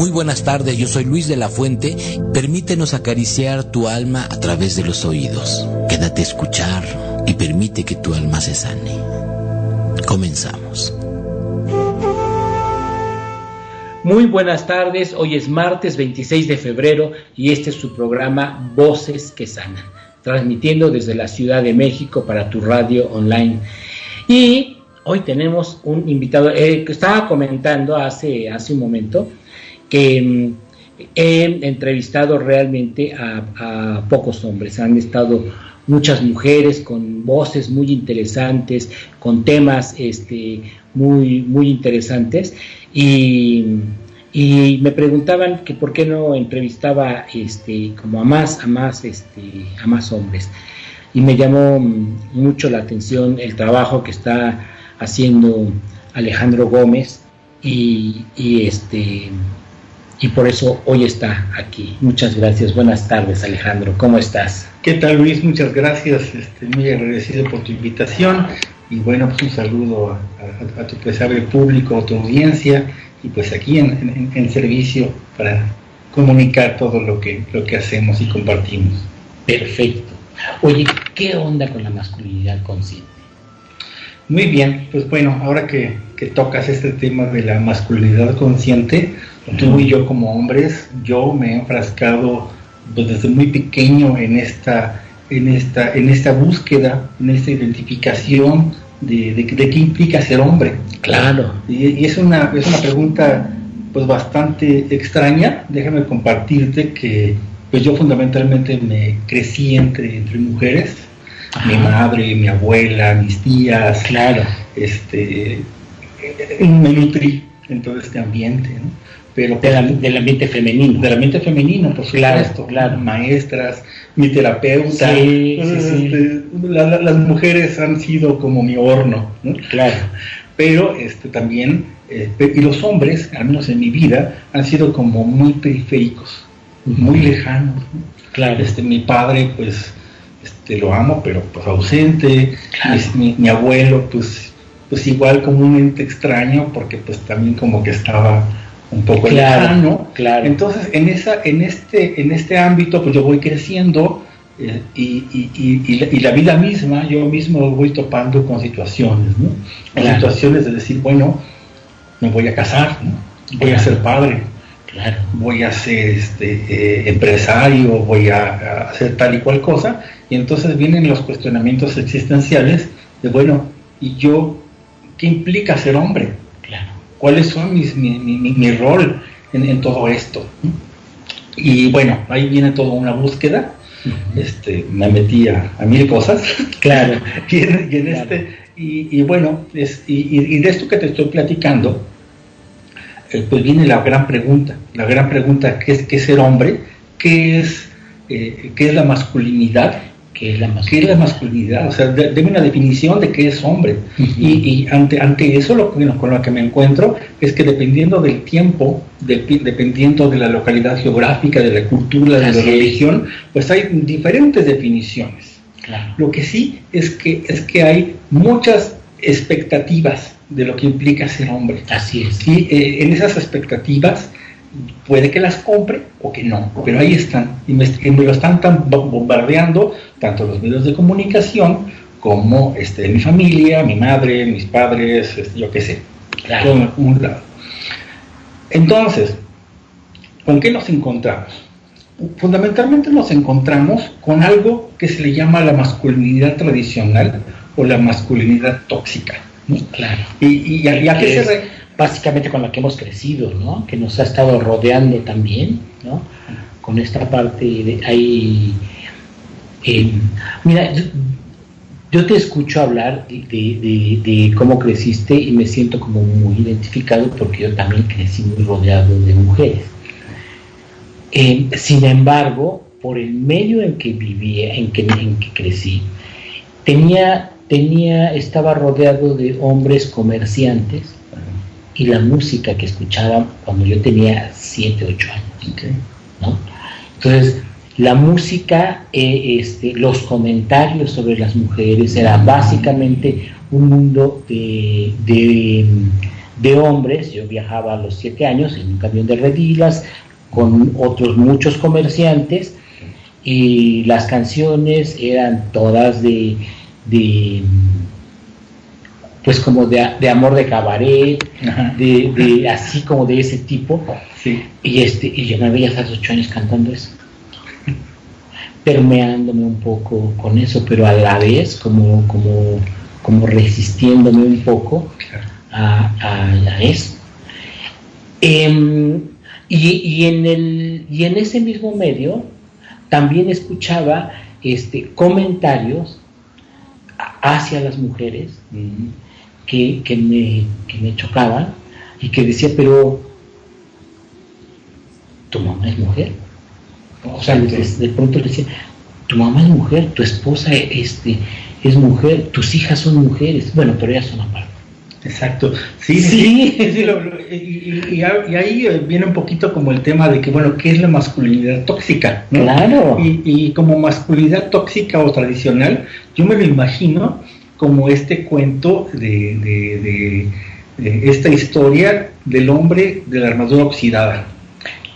Muy buenas tardes, yo soy Luis de la Fuente. Permítenos acariciar tu alma a través de los oídos. Quédate a escuchar y permite que tu alma se sane. Comenzamos. Muy buenas tardes, hoy es martes 26 de febrero y este es su programa Voces que Sanan, transmitiendo desde la Ciudad de México para tu radio online. Y hoy tenemos un invitado eh, que estaba comentando hace, hace un momento que mm, he entrevistado realmente a, pocos hombres, han estado muchas mujeres con voces muy interesantes, con temas este, muy, muy interesantes y, me preguntaban que por qué no entrevistaba este, como a más, a más, este, a más hombres. Y me llamó mucho la atención el trabajo que está haciendo Alejandro Gómez y, y este y por eso hoy está aquí. Muchas gracias. Buenas tardes, Alejandro. ¿Cómo estás? ¿Qué tal, Luis? Muchas gracias. Estoy muy agradecido por tu invitación y bueno, pues un saludo a, tu pesable público, a tu audiencia y pues aquí en, servicio para comunicar todo lo que, lo que hacemos y compartimos. Perfecto. Oye, ¿qué onda con la masculinidad consciente? Muy bien, pues bueno, ahora que, que tocas este tema de la masculinidad consciente, tú y yo como hombres, yo me he enfrascado pues, desde muy pequeño en esta, en esta, en esta búsqueda, en esta identificación de, de, qué implica ser hombre. Claro. Y, es, una, es una pregunta pues bastante extraña. Déjame compartirte que pues yo fundamentalmente me crecí entre, entre mujeres. Mi madre, mi abuela, mis tías. Claro. Este, me nutrí en todo este ambiente. ¿no? Pero del ambiente femenino. Del ambiente femenino, por supuesto, claro, maestras, mi terapeuta. Este, las mujeres han sido como mi horno, Claro. Pero este, también, eh, y los hombres, al menos en mi vida, han sido como muy periféricos, muy lejanos. Claro. Este, mi padre, pues, este, lo amo, pero pues ausente. Mi, mi, abuelo, pues, pues igual como un ente extraño, porque pues también como que estaba un poco claro, Claro. Entonces, en, esa, en, este, en este ámbito, pues yo voy creciendo eh, y, y, la, vida misma, yo mismo voy topando con situaciones, ¿no? Con situaciones de decir, bueno, me voy a casar, voy a ser padre, claro. voy a ser este, eh, empresario, voy a, hacer tal y cual cosa, y entonces vienen los cuestionamientos existenciales de, bueno, ¿y yo qué implica ser hombre? Cuáles son mis, mi, mi, rol en, todo esto. Y bueno, ahí viene toda una búsqueda. este, me metí a, mil cosas. Claro. y, en, este, y, bueno, es, y, de esto que te estoy platicando, eh, pues viene la gran pregunta. La gran pregunta, ¿qué es, qué ser hombre? ¿Qué es, eh, ¿Qué es la masculinidad? ¿Qué es la masculinidad? ¿Qué es la masculinidad? O sea, deme una definición de qué es hombre. Y, ante, ante eso lo, con lo que me encuentro es que dependiendo del tiempo, dependiendo de la localidad geográfica, de la cultura, de la religión, pues hay diferentes definiciones. Lo que sí es que, es que hay muchas expectativas de lo que implica ser hombre. Así es. Y eh, en esas expectativas puede que las compre o que no, pero ahí están y me, lo están bombardeando tanto los medios de comunicación como este, mi familia, mi madre, mis padres, este, yo qué sé, claro. un lado. Entonces, ¿con qué nos encontramos? Fundamentalmente nos encontramos con algo que se le llama la masculinidad tradicional o la masculinidad tóxica. Claro. Y, a, qué se básicamente con la que hemos crecido, ¿no? Que nos ha estado rodeando también, ¿no? Con esta parte de ahí. Eh, mira, yo, te escucho hablar de, cómo creciste y me siento como muy identificado porque yo también crecí muy rodeado de mujeres. Eh, sin embargo, por el medio en que vivía, en que, en que crecí, tenía, tenía, estaba rodeado de hombres comerciantes y la música que escuchaba cuando yo tenía 7, 8 años. Entonces, la música, eh, este, los comentarios sobre las mujeres, era básicamente un mundo de, de hombres. Yo viajaba a los siete años en un camión de redilas con otros muchos comerciantes y las canciones eran todas de, de pues como de, amor de cabaret, de, así como de ese tipo. Y este, y yo me veía hasta los ocho años cantando eso. Permeándome un poco con eso, pero a la vez como, como, como resistiéndome un poco a, a, eso. Em, y, en el, y en ese mismo medio también escuchaba este, comentarios hacia las mujeres que, me, que me chocaban y que decía, pero tu mamá es mujer. O sea, de, pronto le decía, tu mamá es mujer, tu esposa este, es mujer, tus hijas son mujeres. Bueno, pero ellas son aparte. Exacto, sí, sí, y, ahí eh, viene un poquito como el tema de que, bueno, ¿qué es la masculinidad tóxica? Claro. Y, como masculinidad tóxica o tradicional, yo me lo imagino como este cuento de, esta historia del hombre de la armadura oxidada.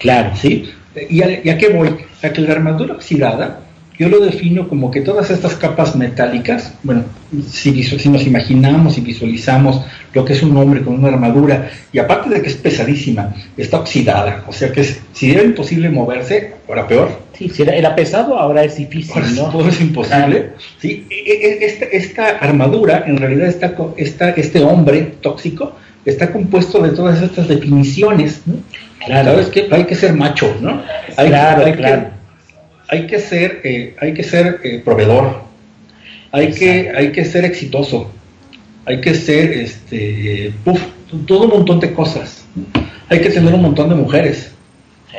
Claro. ¿Sí? ¿Y a, ¿Y a qué voy? A que la armadura oxidada yo lo defino como que todas estas capas metálicas, bueno, si, si, nos imaginamos y visualizamos lo que es un hombre con una armadura, y aparte de que es pesadísima, está oxidada, o sea que si era imposible moverse, ahora peor. Sí, si era, pesado, ahora es difícil, ¿no? Todo es imposible. Sí, e, e, esta, esta, armadura, en realidad, está, esta, este hombre tóxico, está compuesto de todas estas definiciones, ¿no? Claro. ¿Sabes qué? Hay que ser macho, ¿no? Hay, claro, claro hay que ser, eh, hay que ser eh, proveedor, hay que, hay que ser exitoso, hay que ser, este, todo un montón de cosas. Hay que tener un montón de mujeres.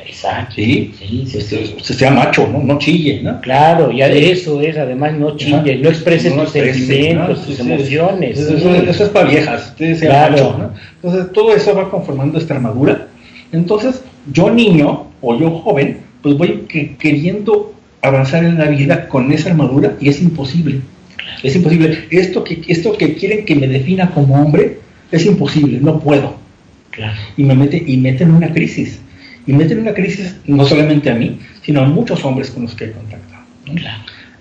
Exacto. Sí, sí, Se, sea macho, ¿no? no chille, ¿no? Claro, ya de eso es, además no chille, no exprese tus sentimientos, tus emociones. Eso, es para viejas, claro. ¿no? Entonces, todo eso va conformando esta armadura. Entonces, yo niño o yo joven, pues voy queriendo avanzar en la vida con esa armadura y es imposible. Es imposible. Esto que, esto que quieren que me defina como hombre es imposible, no puedo. Y me mete, y meten en una crisis. Y meten en una crisis no solamente a mí, sino a muchos hombres con los que he contactado.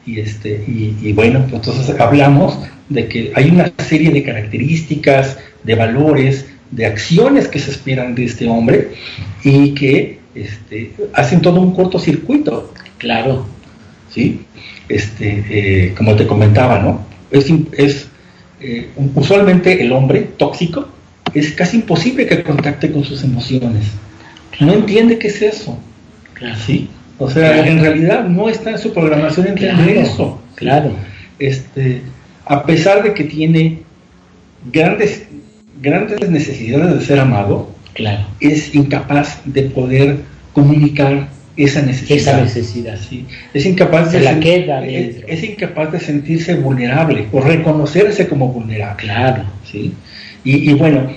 Y, este, y, bueno, pues entonces hablamos de que hay una serie de características, de valores, de acciones que se esperan de este hombre y que este, hacen todo un cortocircuito. Claro. ¿Sí? Este, eh, como te comentaba, ¿no? Es, es eh, usualmente el hombre tóxico es casi imposible que contacte con sus emociones. No entiende qué es eso. Claro. ¿Sí? O sea, en realidad no está en su programación entender eso. Claro. Este, a pesar de que tiene grandes, grandes necesidades de ser amado, claro. es incapaz de poder comunicar esa necesidad. Esa necesidad. Sí. Es incapaz de la queda es, incapaz de sentirse vulnerable o reconocerse como vulnerable. Claro. ¿sí? Y, bueno,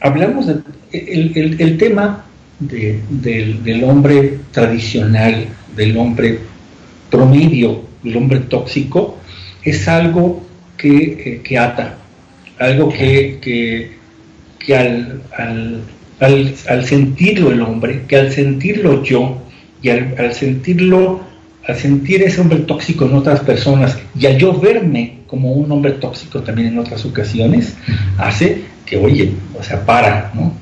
hablamos del el, tema del, hombre tradicional, del hombre promedio, del hombre tóxico, es algo que, eh, ata, algo que, que, al al, sentirlo el hombre, que al sentirlo yo y al, sentirlo, al sentir ese hombre tóxico en otras personas y al yo verme como un hombre tóxico también en otras ocasiones, hace que, oye, o sea, para, ¿no?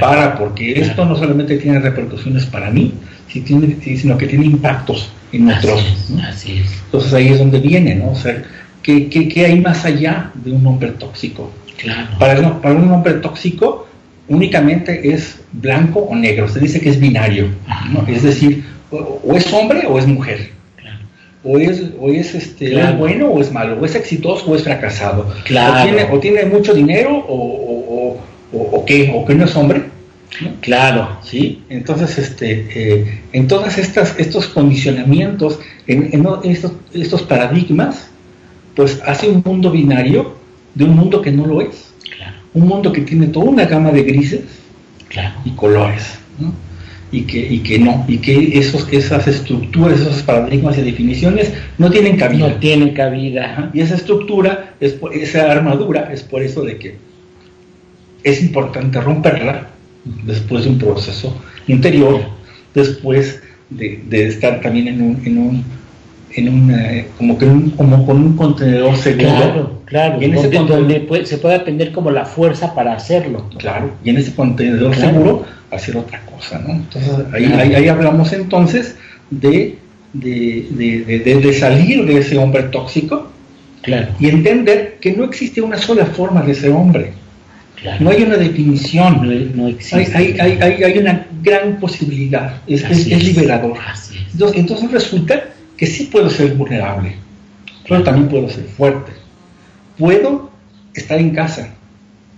Para, porque esto no solamente tiene repercusiones para mí, sino que tiene impactos en otros. Así es. Entonces ahí es donde viene, ¿no? O sea, ¿qué, qué, hay más allá de un hombre tóxico? Claro. Para, para un hombre tóxico, únicamente es blanco o negro, se dice que es binario, es decir, o, es hombre o es mujer, o es, o es este, bueno o es malo, o es exitoso o es fracasado, o, tiene, mucho dinero o, o, qué, o que no es hombre. Claro, sí. Entonces, este, eh, en todas estas, estos condicionamientos, en, estos, estos paradigmas, pues hace un mundo binario de un mundo que no lo es un mundo que tiene toda una gama de grises y colores, y, que, y que no, y que esos, esas estructuras, esos paradigmas y definiciones no tienen cabida. No tienen cabida. Y esa estructura, es esa armadura, es por eso de que es importante romperla después de un proceso interior, después de, estar también en un, en un, en un como, que como con un contenedor seguro. Claro, claro, y en ese donde se puede tener como la fuerza para hacerlo. Claro, y en ese contenedor seguro hacer otra cosa, ¿no? Entonces ahí, ahí, hablamos entonces de, de, de, de, salir de ese hombre tóxico claro. y entender que no existe una sola forma de ser hombre. No hay una definición, no, existe. Hay, hay, hay, hay, una gran posibilidad, es, es, liberador. Entonces, entonces, resulta que sí puedo ser vulnerable, pero también puedo ser fuerte. Puedo estar en casa,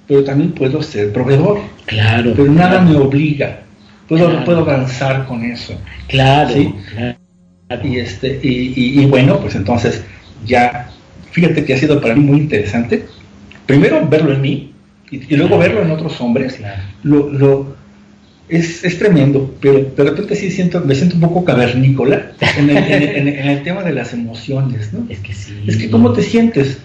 pero también puedo ser proveedor. Claro. Pero nada me obliga. Puedo, puedo avanzar con eso. Claro, Y, este, y, y, bueno, pues entonces ya, fíjate que ha sido para mí muy interesante. Primero verlo en mí, y, luego verlo en otros hombres, lo, lo, es, es, tremendo, pero de repente sí siento, me siento un poco cavernícola en el, tema de las emociones, ¿no? Es que sí. Es que, ¿cómo te sientes?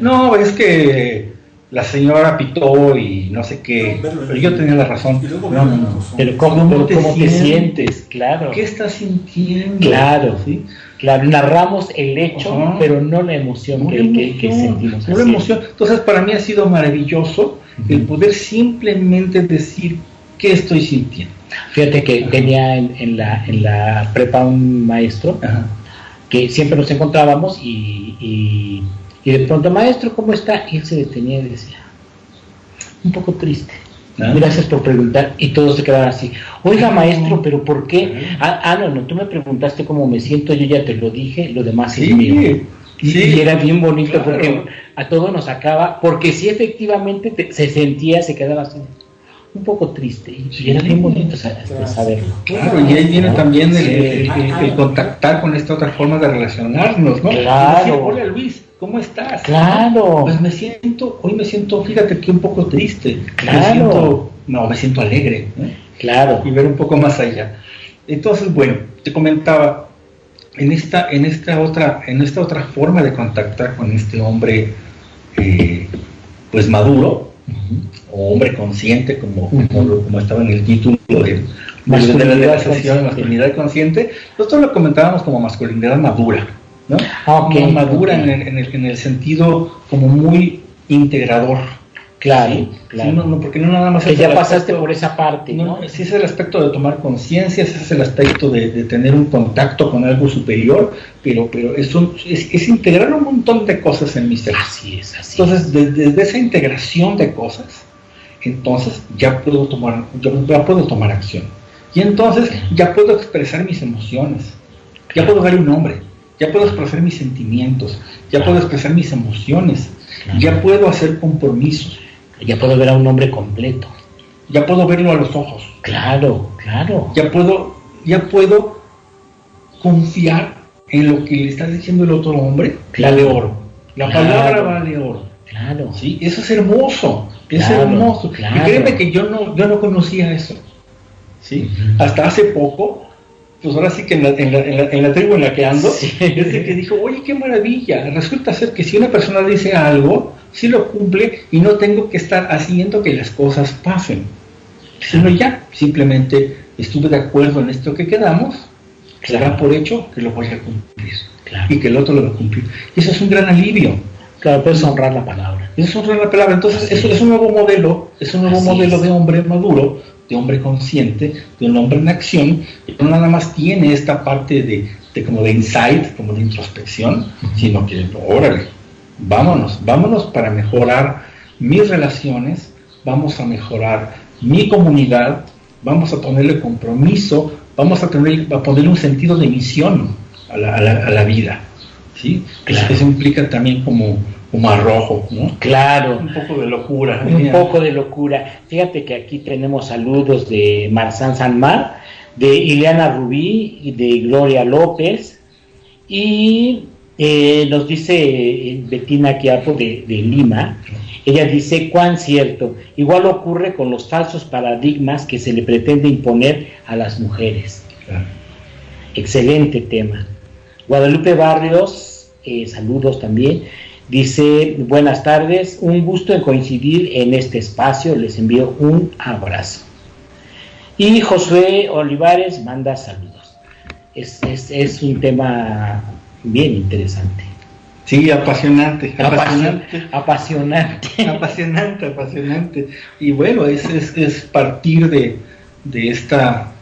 No, es que la señora pitó y no sé qué, pero yo tenía la razón. No, no, no. Pero ¿cómo, te, sientes? Claro. ¿Qué estás sintiendo? Claro, ¿sí? Claro, narramos el hecho, pero no la emoción, que, sentimos. No la emoción. Entonces, para mí ha sido maravilloso el poder simplemente decir qué estoy sintiendo. Fíjate que tenía en, la, en la prepa un maestro que siempre nos encontrábamos y y de pronto, maestro, ¿cómo está? Y él se detenía y decía, un poco triste. Ah. Gracias por preguntar. Y todos se quedaban así. Oiga, maestro, ¿pero por qué? Ah, ah, no, no, tú me preguntaste cómo me siento, yo ya te lo dije, lo demás es mío. Sí, y era bien bonito porque a todos nos acaba, porque sí efectivamente se sentía, se quedaba así un poco triste y era bien bonito saberlo. Claro, y ahí viene también el, contactar con esta otra forma de relacionarnos, ¿no? Claro. Hola Luis, ¿Cómo estás? Claro. Pues me siento, hoy me siento, fíjate que un poco triste. Claro. no, me siento alegre. Claro. Y ver un poco más allá. Entonces, bueno, te comentaba, en esta, en esta otra, en esta otra forma de contactar con este hombre, eh, pues maduro, o hombre consciente, como, como, estaba en el título de, masculinidad de la sesión, masculinidad consciente, nosotros lo comentábamos como masculinidad madura. ¿no? Ah, madura en, el, en, el, sentido como muy integrador. Claro, claro. porque no nada más que ya pasaste por esa parte, ¿no? Sí es el aspecto de tomar conciencia, ese es el aspecto de, tener un contacto con algo superior, pero, pero es, es, integrar un montón de cosas en mi ser. Así es, así Entonces, desde, esa integración de cosas, entonces ya puedo tomar, ya puedo tomar acción. Y entonces ya puedo expresar mis emociones, ya puedo dar un nombre ya puedo expresar mis sentimientos, ya puedo expresar mis emociones, ya puedo hacer compromisos. Ya puedo ver a un hombre completo. Ya puedo verlo a los ojos. Claro, claro. Ya puedo, ya puedo confiar en lo que le está diciendo el otro hombre. Claro. de oro. La palabra vale oro. Claro. Sí, eso es hermoso. Es hermoso. Y créeme que yo no, yo no conocía eso. ¿sí? Hasta hace poco pues ahora sí que en la, en la, en la, tribu en la que ando, que dijo, oye, qué maravilla, resulta ser que si una persona dice algo, sí lo cumple y no tengo que estar haciendo que las cosas pasen, sino ya, simplemente estuve de acuerdo en esto que quedamos, será por hecho que lo voy a cumplir y que el otro lo va a cumplir. Y eso es un gran alivio. Claro, puedes honrar la palabra. Eso es honrar la palabra. Entonces, eso es un nuevo modelo, es un nuevo modelo de hombre maduro de hombre consciente, de un hombre en acción, que no nada más tiene esta parte de, como de insight, como de introspección, sino que, órale, vámonos, vámonos para mejorar mis relaciones, vamos a mejorar mi comunidad, vamos a ponerle compromiso, vamos a, tener, a ponerle un sentido de misión a la, a la, vida. ¿sí? Eso implica también como como arrojo, ¿no? Claro. Un poco de locura. Un poco de locura. Fíjate que aquí tenemos saludos de Marzán Sanmar, de Ileana Rubí y de Gloria López. Y eh, nos dice eh, Betina Quiapo de, de, Lima, ella dice, cuán cierto, igual ocurre con los falsos paradigmas que se le pretende imponer a las mujeres. Excelente tema. Guadalupe Barrios, eh, saludos también Dice, buenas tardes, un gusto en coincidir en este espacio, les envío un abrazo. Y Josué Olivares manda saludos. Es, es, un tema bien interesante. Sí, apasionante, apasionante. Apasionante. Apasionante, apasionante. Y bueno, es, es, partir de, de, esta,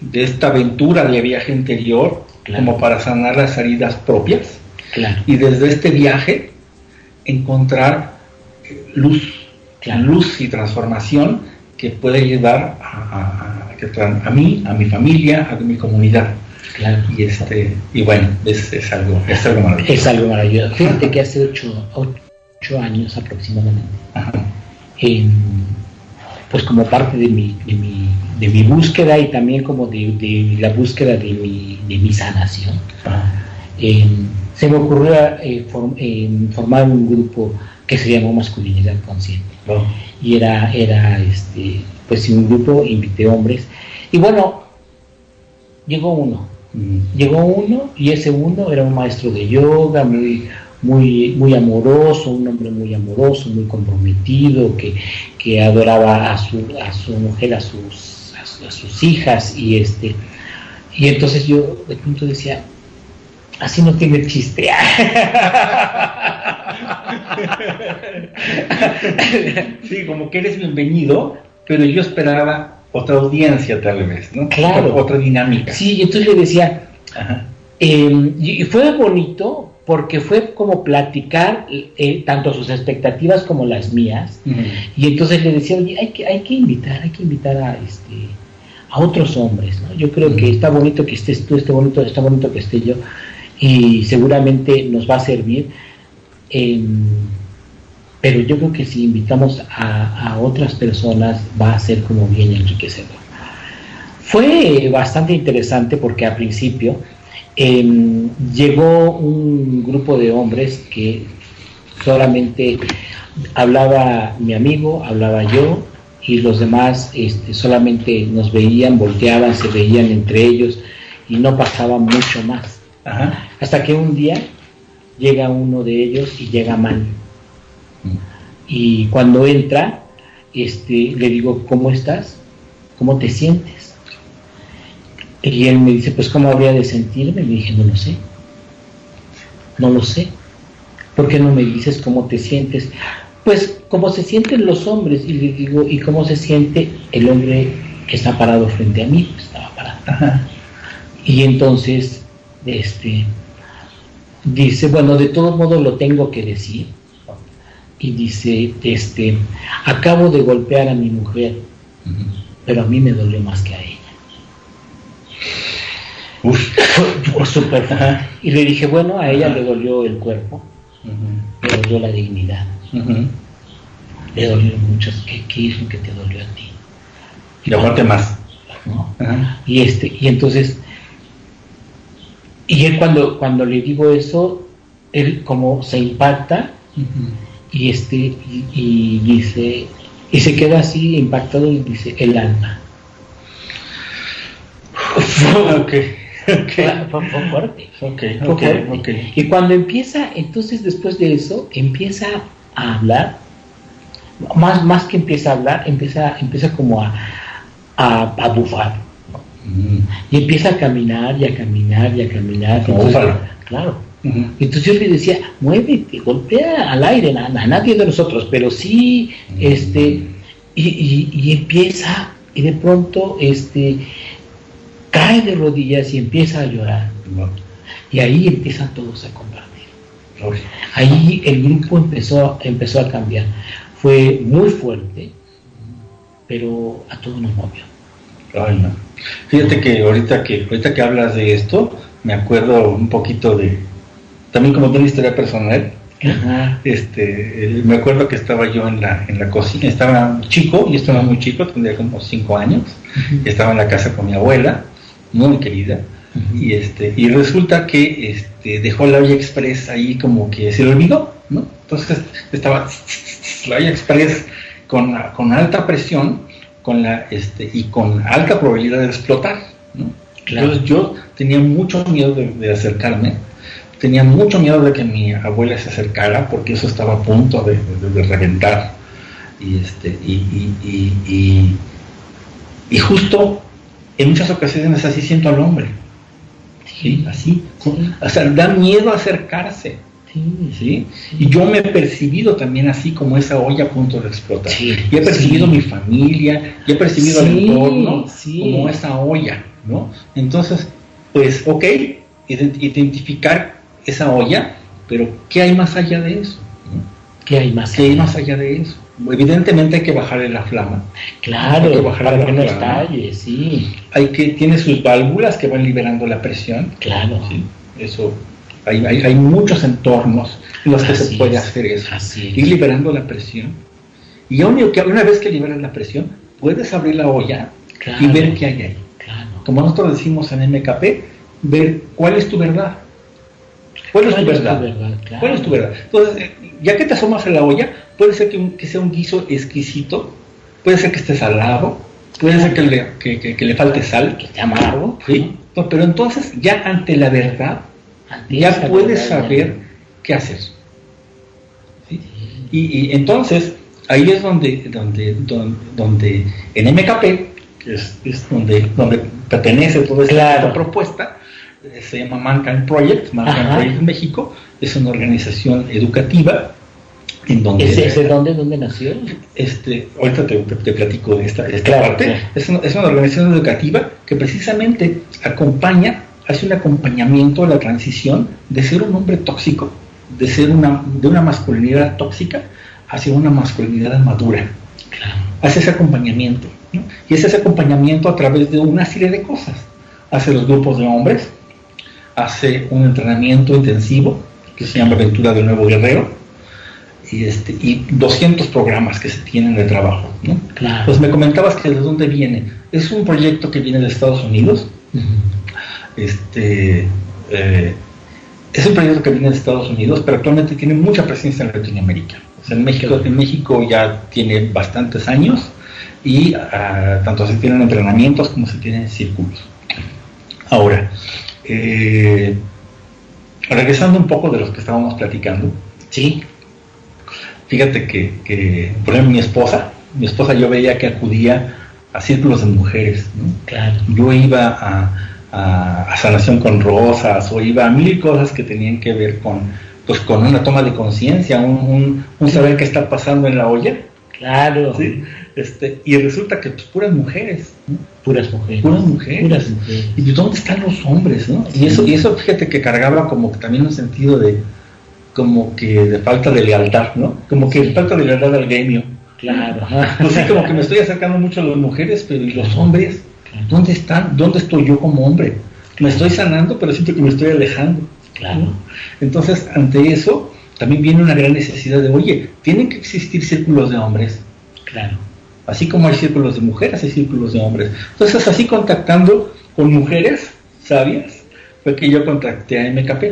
de esta aventura de viaje interior como para sanar las heridas propias y desde este viaje encontrar luz, luz y transformación que puede ayudar a, a, mí, a mi familia, a mi comunidad. Y este, y bueno, es, es, algo, es algo maravilloso. Es algo maravilloso. Fíjate que hace ocho, ocho años aproximadamente, pues como parte de mi, de mi, de mi búsqueda y también como de, de la búsqueda de mi, de mi sanación, se me ocurrió eh, formar un grupo que se llamó Masculinidad Consciente. Y era, era este, pues un grupo, invité hombres. Y bueno, llegó uno. Llegó uno y ese uno era un maestro de yoga, muy, muy, muy amoroso, un hombre muy amoroso, muy comprometido, que, que adoraba a su, a su mujer, a sus, a, sus hijas. Y, este, y entonces yo de pronto decía, así no tiene chiste. sí, como que eres bienvenido, pero yo esperaba otra audiencia tal vez, ¿no? Claro. Otra, dinámica. Sí, entonces le decía, em, y fue bonito porque fue como platicar eh, tanto sus expectativas como las mías, y entonces le decía, oye, hay que, hay que invitar, hay que invitar a este a otros hombres, ¿no? Yo creo que está bonito que estés tú, está bonito, está bonito que esté yo, y seguramente nos va a servir. Em, pero yo creo que si invitamos a, otras personas va a ser como bien enriquecedor. Fue bastante interesante porque al principio em, llegó un grupo de hombres que solamente hablaba mi amigo, hablaba yo y los demás este, solamente nos veían, volteaban, se veían entre ellos y no pasaba mucho más. Hasta que un día llega uno de ellos y llega mal. Y cuando entra, este, le digo, ¿cómo estás? ¿Cómo te sientes? Y él me dice, pues ¿cómo habría de sentirme? Le dije, no lo sé. No lo sé. ¿Por qué no me dices cómo te sientes? Pues cómo se sienten los hombres. Y le digo, ¿y cómo se siente el hombre que está parado frente a mí? Pues, estaba parado. Y entonces este, dice, bueno, de todo modo lo tengo que decir. Y dice, este, acabo de golpear a mi mujer, pero a mí me dolió más que a ella. Uf. Super, y le dije, bueno, a ella le dolió el cuerpo, le dolió la dignidad, le dolió mucho. ¿Qué, ¿Qué, es lo que te dolió a ti? Y aparte más. Y este, y entonces y él cuando, cuando le digo eso, él como se impacta y, este, y, dice, y se queda así impactado y dice, el alma. okay. Fue, fuerte. Okay, Y cuando empieza, entonces después de eso, empieza a hablar, más, más que empieza a hablar, empieza, empieza como a, a, a bufar y empieza a caminar y a caminar y a caminar. claro. Entonces yo le decía, muévete, golpea al aire, a, nadie de nosotros, pero sí, este, y, empieza, y de pronto, este, cae de rodillas y empieza a llorar. Y ahí empiezan todos a compartir. Ahí el grupo empezó, empezó a cambiar. Fue muy fuerte, pero a todos nos movió. Ay, no. Fíjate que ahorita que ahorita que hablas de esto, me acuerdo un poquito de también como una historia personal. Este, me acuerdo que estaba yo en la, en la cocina, estaba chico, y estaba muy chico, tendría como cinco años, estaba en la casa con mi abuela, muy querida, y este, y resulta que este, dejó la olla express ahí como que se le olvidó, ¿no? Entonces estaba la olla express con, con alta presión con la, este, y con alta probabilidad de explotar. ¿no? Entonces yo tenía mucho miedo de, acercarme, tenía mucho miedo de que mi abuela se acercara porque eso estaba a punto de, reventar. Y, este, y, y, justo en muchas ocasiones así siento al hombre. ¿sí? Así. O sea, da miedo acercarse. Sí, Y yo me he percibido también así como esa olla a punto de explotar. y he percibido mi familia, y he percibido el entorno como esa olla, ¿no? Entonces, pues, ok, identificar esa olla, pero ¿qué hay más allá de eso? ¿Qué hay más, ¿Qué hay más allá de eso? Evidentemente hay que bajarle la flama. Claro, hay que bajarle para que no estalle, sí. Hay que, tiene sus válvulas que van liberando la presión. Claro. ¿sí? Eso hay, hay, muchos entornos en los que se puede hacer eso. Ir liberando la presión. Y una vez que liberas la presión, puedes abrir la olla y ver qué hay ahí. Como nosotros decimos en MKP, ver cuál es tu verdad. ¿Cuál, es tu verdad? ¿Cuál es tu verdad? Entonces, eh, ya que te asomas a la olla, puede ser que, sea un guiso exquisito, puede ser que esté salado, puede ser que le, que, le falte sal, que esté amargo, ¿sí? pero entonces, ya ante la verdad, ya puedes saber qué hacer. Y, entonces, ahí es donde, donde, donde, en MKP, que es, donde, donde pertenece toda esta propuesta, se llama Mankind Project, Mankind Project México, es una organización educativa en donde... ¿Es, de dónde, dónde nació? Este, ahorita te, platico de esta, parte. Es, una, es una organización educativa que precisamente acompaña hace un acompañamiento a la transición de ser un hombre tóxico, de ser una, de una masculinidad tóxica hacia una masculinidad madura. Hace ese acompañamiento. Y es ese acompañamiento a través de una serie de cosas. Hace los grupos de hombres, hace un entrenamiento intensivo que se llama Aventura del Nuevo Guerrero, y, este, y 200 programas que se tienen de trabajo. ¿no? Pues me comentabas que de dónde viene. Es un proyecto que viene de Estados Unidos, este, eh, es un proyecto que viene de Estados Unidos, pero actualmente tiene mucha presencia en Latinoamérica. en, México, en México ya tiene bastantes años y ah, tanto se tienen entrenamientos como se tienen círculos. Ahora, eh, regresando un poco de los que estábamos platicando, sí, fíjate que, por ejemplo, mi esposa, mi esposa yo veía que acudía a círculos de mujeres. Claro. Yo iba a, a, sanación con rosas o iba a mil cosas que tenían que ver con, pues, con una toma de conciencia, un, saber qué está pasando en la olla. Claro. ¿sí? Este, y resulta que pues, puras mujeres. Puras mujeres. Puras mujeres. ¿Y dónde están los hombres? ¿no? Y, eso, y eso, fíjate que cargaba como que también un sentido de como que de falta de lealtad, ¿no? Como que de falta de lealtad al gremio. Claro. Pues sí, como que me estoy acercando mucho a las mujeres, pero ¿y los hombres? ¿Dónde están? ¿Dónde estoy yo como hombre? Me estoy sanando, pero siento que me estoy alejando. Claro. Entonces, ante eso, también viene una gran necesidad de, oye, tienen que existir círculos de hombres. Claro. Así como hay círculos de mujeres, hay círculos de hombres. Entonces, así contactando con mujeres sabias, fue que yo contacté a MKP.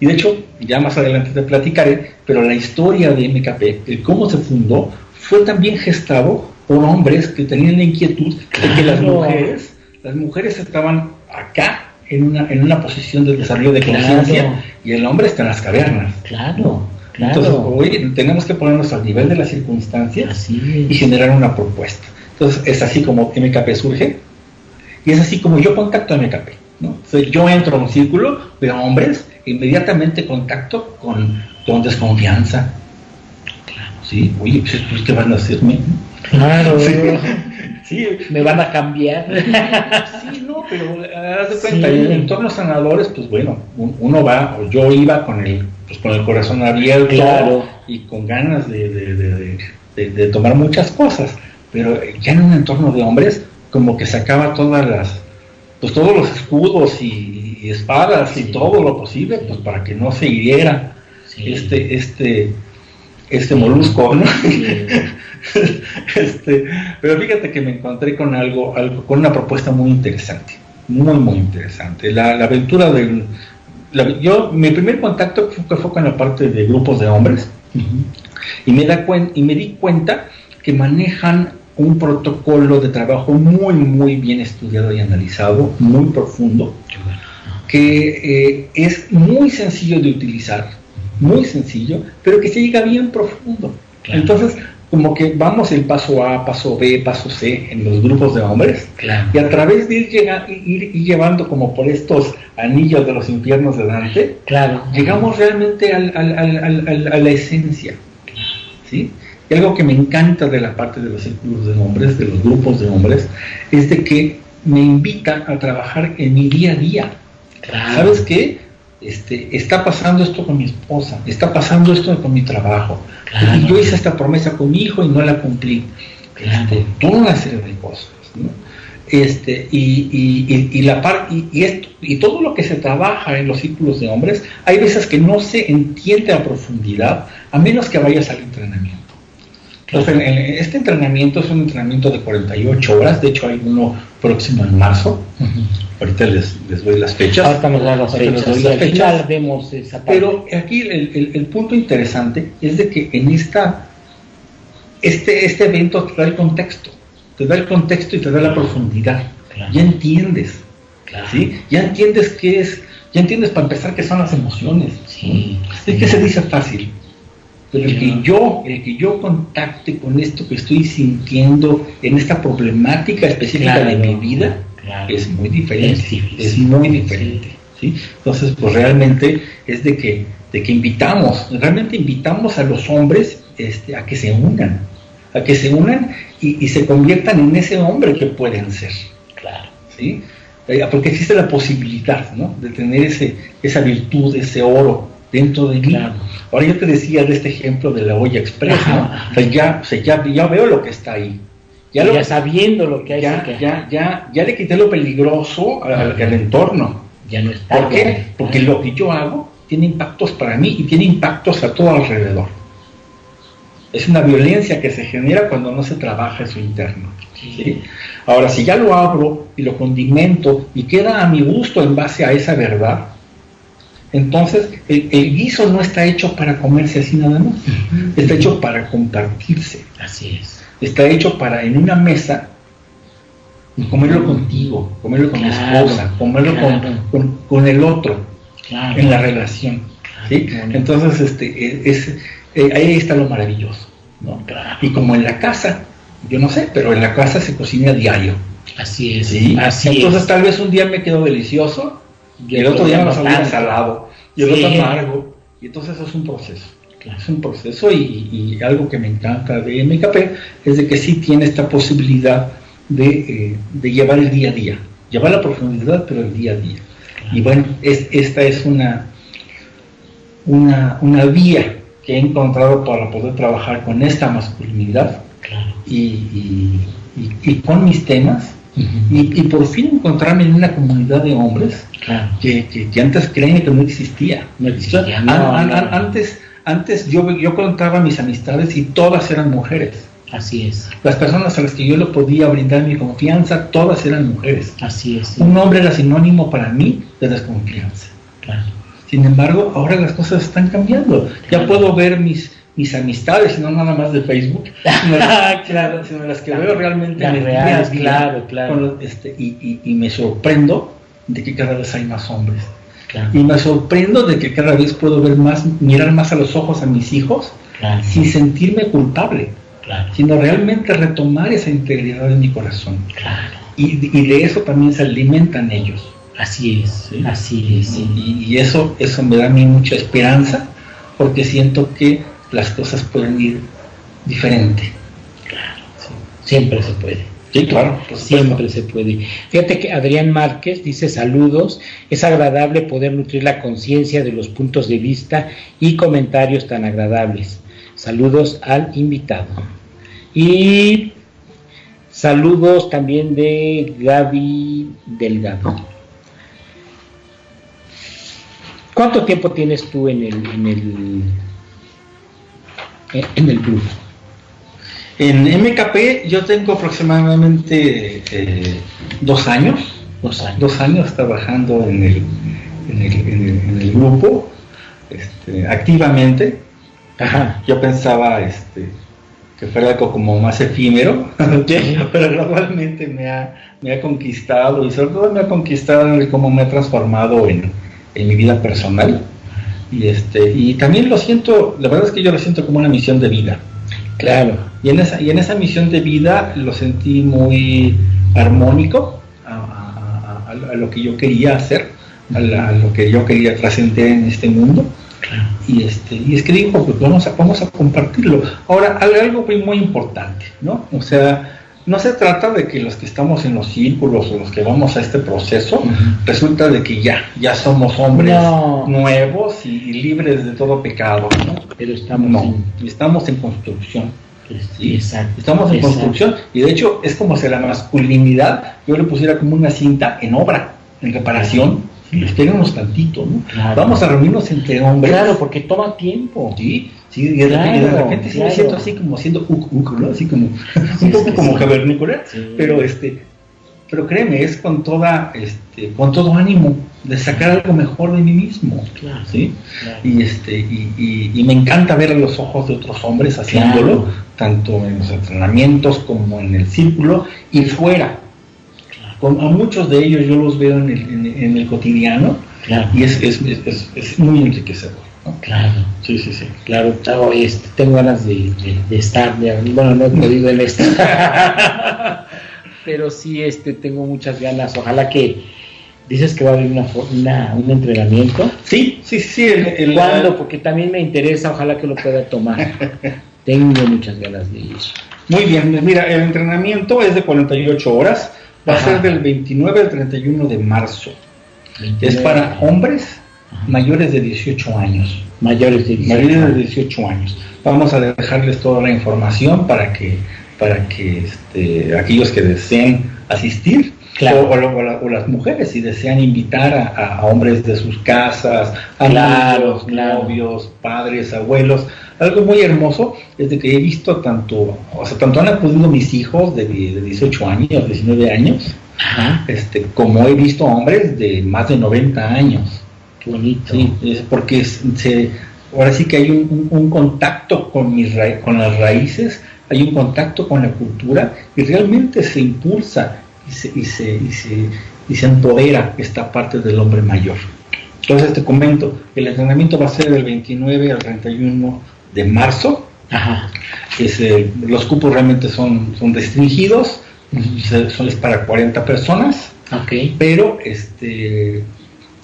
Y de hecho, ya más adelante te platicaré, pero la historia de MKP, el cómo se fundó, fue también gestado por hombres que tenían la inquietud de que las mujeres, las mujeres estaban acá en una, en una posición de desarrollo de conciencia y el hombre está en las cavernas. Claro. Claro. Entonces, hoy tenemos que ponernos al nivel de las circunstancias y generar una propuesta. Entonces, es así como MKP surge y es así como yo contacto a MKP. ¿no? yo entro a un círculo de hombres, inmediatamente contacto con, con desconfianza. Claro. Sí, oye, pues, ¿qué van a hacerme? Claro. Sí. Me van a cambiar. Sí, no, pero haz de cuenta, en entornos sanadores, pues bueno, uno va, o yo iba con el, pues con el corazón abierto y con ganas de, tomar muchas cosas, pero ya en un entorno de hombres, como que sacaba todas las, pues todos los escudos y, espadas y todo lo posible, pues para que no se hiriera. Este, este, este molusco, ¿no? este, pero fíjate que me encontré con algo, algo, con una propuesta muy interesante, muy, muy interesante. La, aventura del... yo, mi primer contacto fue, fue, con la parte de grupos de hombres. Y, me da y me di cuenta que manejan un protocolo de trabajo muy, muy bien estudiado y analizado, muy profundo, que eh, es muy sencillo de utilizar, muy sencillo, pero que se llega bien profundo. Entonces, como que vamos el paso A, paso B, paso C en los grupos de hombres, y a través de ir, llevando como por estos anillos de los infiernos de Dante, claro. llegamos realmente al, a la esencia. ¿sí? Y algo que me encanta de la parte de los círculos de hombres, de los grupos de hombres, es de que me invita a trabajar en mi día a día. ¿Sabes qué? Este, está pasando esto con mi esposa, está pasando esto con mi trabajo. Y yo hice esta promesa con mi hijo y no la cumplí. Este, toda una serie de cosas. Este, y, y, la par, y, esto, y todo lo que se trabaja en los círculos de hombres, hay veces que no se entiende a profundidad, a menos que vayas al entrenamiento. Entonces, este entrenamiento es un entrenamiento de 48 horas, de hecho hay uno próximo en marzo. Ahorita les, doy las fechas. Ahorita nos dan las fechas. vemos esa Pero aquí el, punto interesante es de que en esta, este, este evento te da el contexto, te da el contexto y te da la profundidad. Ya entiendes, ¿sí? Ya entiendes qué es, ya entiendes para empezar qué son las emociones. Sí, es que se dice fácil, pero el que yo, el que yo contacte con esto que estoy sintiendo en esta problemática específica de mi vida, es muy diferente, es, muy diferente. ¿sí? Entonces, pues realmente es de que, de que invitamos, realmente invitamos a los hombres este, a que se unan, a que se unan y, se conviertan en ese hombre que pueden ser. Claro. ¿sí? Eh, porque existe la posibilidad ¿no? de tener ese, esa virtud, ese oro dentro de mí. Ahora yo te decía de este ejemplo de la olla express, ¿no? ya, ya, veo lo que está ahí. Ya, lo, sabiendo lo que hay. Ya, ya, ya, ya le quité lo peligroso al, entorno. Ya no está. ¿Por qué? Porque lo que yo hago tiene impactos para mí y tiene impactos a todo alrededor. Es una violencia que se genera cuando no se trabaja eso interno. Ahora, si ya lo abro y lo condimento y queda a mi gusto en base a esa verdad, entonces, el, guiso no está hecho para comerse así nada más, está hecho para compartirse. Así es. Está hecho para en una mesa comerlo contigo, comerlo con mi esposa, comerlo con, el otro, en la relación. Entonces, este, es, eh, ahí está lo maravilloso. Y como en la casa, yo no sé, pero en la casa se cocina a diario. Así es. Así Entonces, tal vez un día me quedo delicioso y el otro día me salía salado. Y el otro amargo. Y entonces eso es un proceso. Es un proceso y, algo que me encanta de MKP es de que sí tiene esta posibilidad eh, de, llevar el día a día, llevar la profundidad, pero el día a día. Y bueno, es, esta es una, una, una, vía que he encontrado para poder trabajar con esta masculinidad y, y, con mis temas y, por fin encontrarme en una comunidad de hombres que, antes creían que no existía. No existía. antes, antes yo, yo contaba mis amistades y todas eran mujeres. Así es. Las personas a las que yo le podía brindar mi confianza, todas eran mujeres. Así es. Un hombre era sinónimo para mí de desconfianza. Sin embargo, ahora las cosas están cambiando. Ya puedo ver mis, mis amistades, no nada más de Facebook, sino, las, claro, sino las que veo realmente en claro, claro. Este, y, y, me sorprendo de que cada vez hay más hombres. Y me sorprendo de que cada vez puedo ver más, mirar más a los ojos a mis hijos sin sentirme culpable, sino realmente retomar esa integridad de mi corazón. Y, y, de eso también se alimentan ellos. Así es, así es. Y, y, eso, eso me da a mí mucha esperanza, porque siento que las cosas pueden ir diferente. Claro, siempre se puede. Sí, claro, siempre se puede. Fíjate que Adrián Márquez dice saludos, es agradable poder nutrir la conciencia de los puntos de vista y comentarios tan agradables. Saludos al invitado. Y saludos también de Gaby Delgado. ¿Cuánto tiempo tienes tú en el, en el en el club? En MKP yo tengo aproximadamente eh, dos años, dos años, trabajando en el, en el, grupo este, activamente. Yo pensaba este, que fuera algo como más efímero, pero gradualmente me ha, me ha conquistado y sobre todo me ha conquistado en cómo me ha transformado en, en mi vida personal. Y, este, y también lo siento, la verdad es que yo lo siento como una misión de vida. Claro. Y en esa, y en esa misión de vida lo sentí muy armónico a, a lo que yo quería hacer, a, lo que yo quería trascender en este mundo. Y, este, y es que digo, pues vamos a, vamos a compartirlo. Ahora, algo muy, muy importante, ¿no? O sea, no se trata de que los que estamos en los círculos o los que vamos a este proceso, resulta de que ya, ya somos hombres nuevos y, libres de todo pecado, ¿no? Pero estamos, en... estamos en construcción. ¿sí? Estamos en construcción y de hecho es como si la masculinidad yo le pusiera como una cinta en obra, en reparación, espérenos tantito, ¿no? Vamos a reunirnos entre hombres. Claro, porque toma tiempo. Sí, sí, y de, repente, sí me siento así como siendo uk, ¿no? Así como, un poco como cavernícola, pero este, pero créeme, es con toda, este, con todo ánimo de sacar algo mejor de mí mismo, claro, ¿sí? Y este, y, y, me encanta ver a los ojos de otros hombres haciéndolo, tanto en los entrenamientos como en el círculo y fuera, a muchos de ellos yo los veo en el, en, el cotidiano y es, es, es, es, muy enriquecedor. Claro. Sí, sí, sí. Claro, este, tengo ganas de, de, estar, bueno, no he podido en esta, pero sí este, tengo muchas ganas. Ojalá que dices que va a haber una, una un entrenamiento. Sí, sí, sí. El, ¿Cuándo? Porque también me interesa, ojalá que lo pueda tomar. tengo muchas ganas de ir. Muy bien, mira, el entrenamiento es de 48 horas Va a ser del 29 al 31 de marzo. Es para hombres mayores de 18 años. Mayores de 18, mayores de 18 años. Vamos a dejarles toda la información para que, para que este, aquellos que deseen asistir o, las mujeres si desean invitar a, hombres de sus casas, a novios, padres, abuelos. Algo muy hermoso es de que he visto tanto, o sea, tanto han acudido mis hijos de, 18 años, 19 años, este, como he visto hombres de más de 90 años. Qué bonito. Sí, es porque se, ahora sí que hay un, contacto con, mis con las raíces, hay un contacto con la cultura y realmente se impulsa y se, y se, y se, y se empodera esta parte del hombre mayor. Entonces te comento, el entrenamiento va a ser del 29 al 31 de marzo. Ajá. los cupos realmente son, son restringidos, son es para 40 personas, okay. pero este,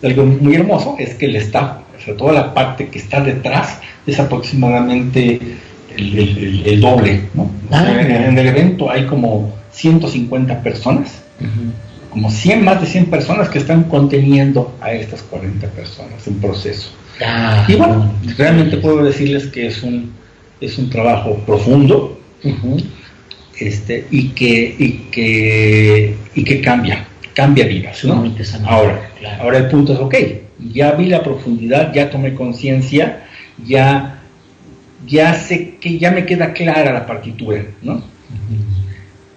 algo muy hermoso es que el staff, o sea, toda la parte que está detrás es aproximadamente el, doble. ¿no? Ah, en el evento hay como 150 personas, como 100, más de 100 personas que están conteniendo a estas 40 personas en proceso. Ah, y bueno, realmente puedo decirles que es un, es un trabajo profundo este, y, que, y, que, y que cambia, cambia vidas. Ahora, ahora el punto es, ok, ya vi la profundidad, ya tomé conciencia, ya, ya sé que ya me queda clara la partitura, ¿no?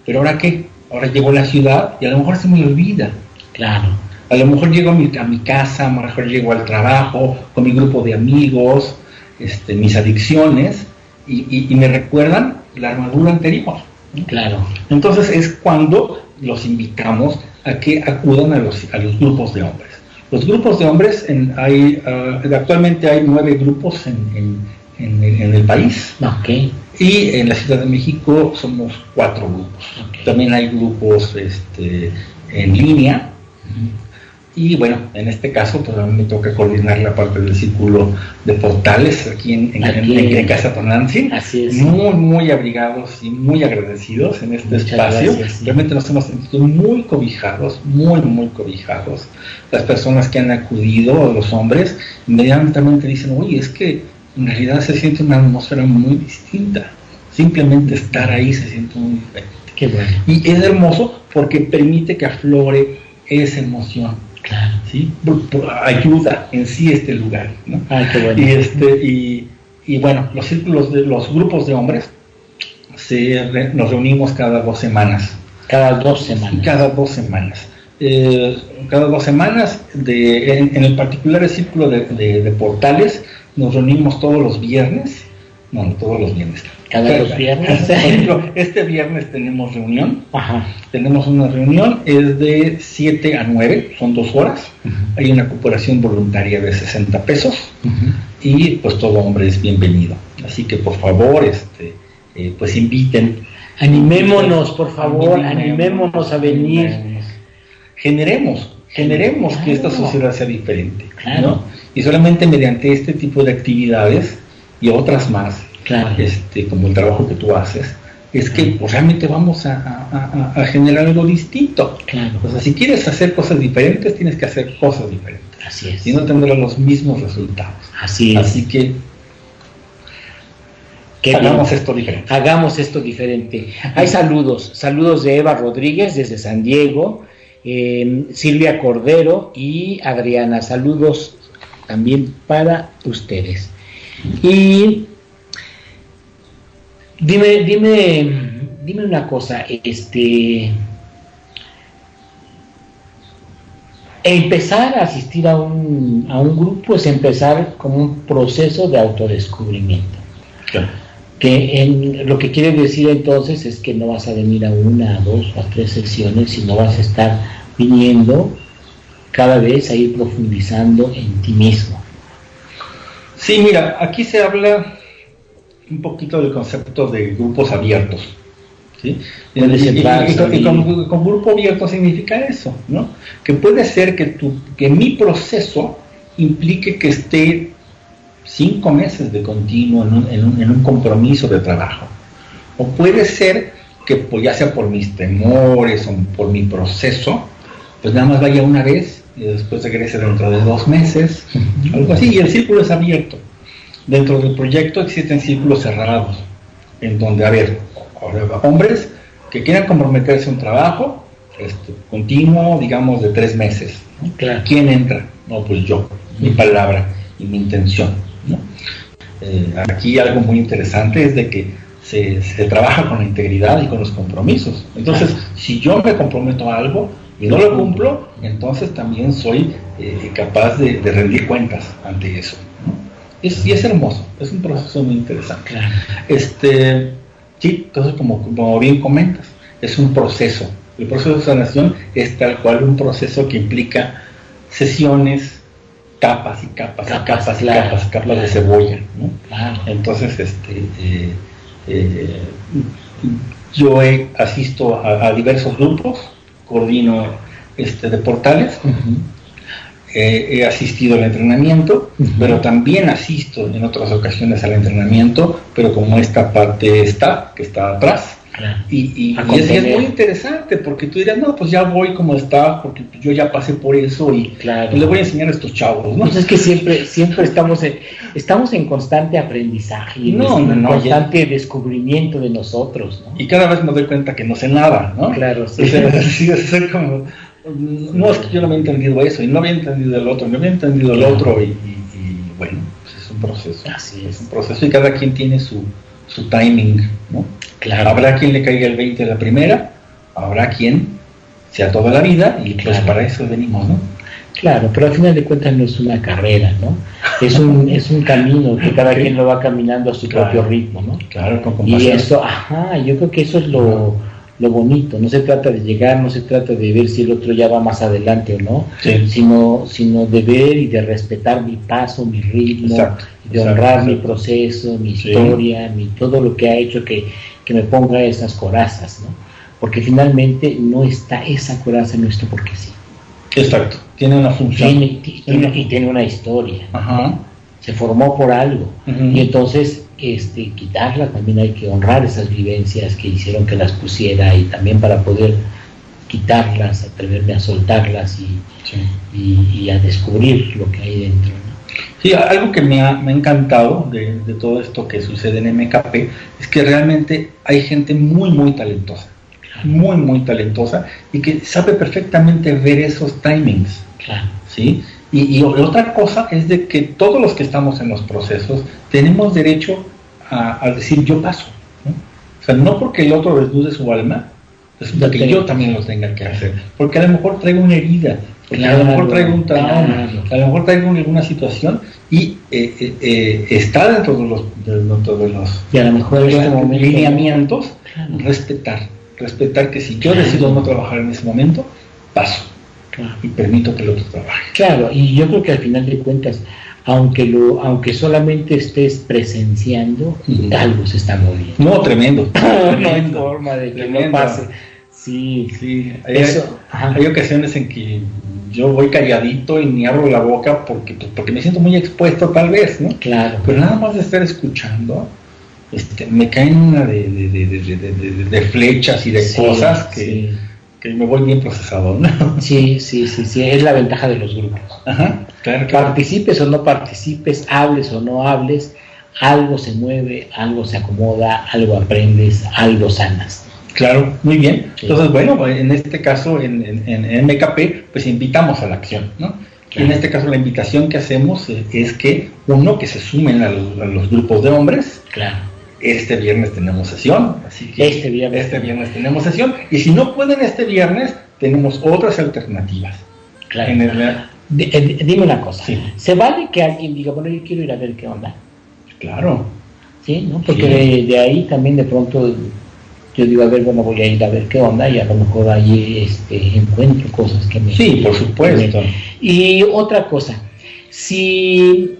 Pero ahora qué? Ahora llego a la ciudad y a lo mejor se me olvida. Claro. A lo mejor llego a mi, a mi casa, a lo mejor llego al trabajo, con mi grupo de amigos, este, mis adicciones, y, y, me recuerdan la armadura anterior. Claro. Entonces es cuando los invitamos a que acudan a los, a los grupos de hombres. Los grupos de hombres, en, hay, ah, actualmente hay nueve grupos en, en, en el país. Okay. Y en la Ciudad de México somos cuatro grupos. También hay grupos este, en línea. Y bueno, en este caso pues a mí me toca coordinar la parte del círculo de portales aquí en, Casa Tonantzin. Así es. Muy, muy abrigados y muy agradecidos en este espacio. Realmente nos hemos sentido muy cobijados, muy, muy cobijados. Las personas que han acudido, los hombres, inmediatamente dicen, oye, es que en realidad se siente una atmósfera muy distinta. Simplemente estar ahí se siente muy diferente. Qué bueno. Y es hermoso porque permite que aflore esa emoción. ¿Sí? Ayuda en sí este lugar. ¿no? qué bueno. Y, este, y, y, bueno, los círculos de los grupos de hombres se nos reunimos cada dos semanas. Cada dos semanas. Cada dos semanas. Eh, cada dos semanas, de, en, el particular el círculo de, de, de portales, nos reunimos todos los viernes, no, no todos los viernes, Cada dos viernes. Por ejemplo, este viernes tenemos reunión. Ajá. Tenemos una reunión, es de 7 a 9, son dos horas. Hay una cooperación voluntaria de 60 pesos. Y pues todo hombre es bienvenido. Así que por favor, este, eh, pues inviten. Animémonos, por favor, animémonos, a venir. Generemos, generemos que esta sociedad sea diferente. Claro. Y solamente mediante este tipo de actividades y otras más, este, como el trabajo que tú haces, es que pues, realmente vamos a, generar algo distinto. Claro. O sea, si quieres hacer cosas diferentes, tienes que hacer cosas diferentes. Así es. Y no tendrás los mismos resultados. Así es. Así que hagamos esto diferente. Hagamos esto diferente. Hay saludos, saludos de Eva Rodríguez desde San Diego, eh, Silvia Cordero y Adriana. Saludos también para ustedes. Y dime, dime, dime una cosa, este empezar a asistir a un, a un grupo es empezar con un proceso de autodescubrimiento. Que en, lo que quiere decir entonces es que no vas a venir a una, a dos o a tres sesiones, sino vas a estar viniendo cada vez a ir profundizando en ti mismo. Sí, mira, aquí se habla un poquito del concepto de grupos abiertos. ¿sí? Y, con, grupo abierto significa eso, ¿no? Que puede ser que, tu, que mi proceso implique que esté cinco meses de continuo en un, en un, compromiso de trabajo. O puede ser que pues, ya sea por mis temores o por mi proceso, pues nada más vaya una vez y después regrese dentro de dos meses, algo así, y el círculo es abierto. Dentro del proyecto existen círculos cerrados, en donde, a ver, hombres que quieran comprometerse a un trabajo este, continuo, digamos, de tres meses. ¿Quién entra? No, pues yo, mi palabra y mi intención. Eh, aquí algo muy interesante es de que se, se, trabaja con la integridad y con los compromisos. Entonces, si yo me comprometo a algo, y no lo cumplo, entonces también soy eh, capaz de, rendir cuentas ante eso. Es, y es hermoso, es un proceso muy interesante. Este, sí, entonces como, como bien comentas, es un proceso. El proceso de sanación es tal cual un proceso que implica sesiones, capas y capas, capas, y capas, capas de cebolla. Entonces, este, eh, eh, yo he, asisto a diversos grupos, coordino este, de portales. He asistido al entrenamiento, pero también asisto en otras ocasiones al entrenamiento, pero como esta parte está, que está atrás. Y, es, muy interesante porque tú dirás, no, pues ya voy como está, porque yo ya pasé por eso y claro. Pues le voy a enseñar a estos chavos. ¿no? Pues es que siempre, siempre estamos, en, estamos en constante aprendizaje, no, en constante descubrimiento de nosotros. Y cada vez me doy cuenta que no sé nada, ¿no? Claro, sí. como, no es que yo no había entendido eso y no había entendido el otro, no había entendido el otro y, bueno, pues es un proceso. Así es. es un proceso y cada quien tiene su, su timing, ¿no? Habrá quien le caiga el 20 de la primera, habrá quien sea toda la vida y pues para eso venimos, ¿no? Claro, pero al final de cuentas no es una carrera, ¿no? Es un, es un camino que cada quien lo va caminando a su propio ritmo, ¿no? Claro, con Y eso, ajá, yo creo que eso es lo, lo, bonito. No se trata de llegar, no se trata de ver si el otro ya va más adelante o no, sino, sino de ver y de respetar mi paso, mi ritmo, de honrar mi proceso, mi historia, mi, todo lo que ha hecho que que me ponga esas corazas, ¿no? Porque finalmente no está esa coraza en nuestro porque sí. Exacto, tiene una función. y tiene una historia. Se formó por algo. Y entonces, este, quitarla también hay que honrar esas vivencias que hicieron que las pusiera y también para poder quitarlas, atreverme a soltarlas y, y, a descubrir lo que hay dentro. Sí, algo que me ha, encantado de, todo esto que sucede en MKP es que realmente hay gente muy, muy talentosa, muy, muy talentosa y que sabe perfectamente ver esos timings. ¿sí? Y, otra cosa es de que todos los que estamos en los procesos tenemos derecho a, decir yo paso. O sea, no porque el otro desnude su alma, resulta que yo también lo tenga que hacer. Porque a lo mejor traigo una herida, Porque a lo mejor traigo un trauma, a lo mejor traigo alguna situación y eh, eh, eh, está dentro de los, dentro de los, y a lo mejor este lineamientos, respetar, respetar que si yo decido no trabajar en ese momento, paso y permito que el otro trabaje. Claro, y yo creo que al final de cuentas, aunque lo, aunque solamente estés presenciando, algo se está moviendo. No, tremendo. no hay forma de que no pase. Sí, sí. Hay, ocasiones en que yo voy calladito y ni abro la boca porque, pues, porque me siento muy expuesto tal vez, ¿no? Claro. Pero nada más de estar escuchando, este, me caen una de, de, flechas y de cosas que, que, me voy bien procesado, ¿no? Sí, sí, sí, sí, es la ventaja de los grupos. Ajá, claro, Participes o no participes, hables o no hables, algo se mueve, algo se acomoda, algo aprendes, algo sanas. Claro, muy bien. Entonces, bueno, en este caso, en, en, MKP, pues invitamos a la acción, ¿no? En este caso, la invitación que hacemos es que, uno, que se sumen a, los grupos de hombres. Claro. Este viernes tenemos sesión, así que este viernes, este viernes tenemos sesión. Y si no pueden este viernes, tenemos otras alternativas. Claro. dime una cosa. ¿Se vale que alguien diga, bueno, yo quiero ir a ver qué onda? Claro. Sí, ¿no? Porque de, ahí también de pronto yo digo, a ver, bueno, voy a ir a ver qué onda y a lo mejor ahí este, encuentro cosas que me... Sí, por supuesto. Y otra cosa, si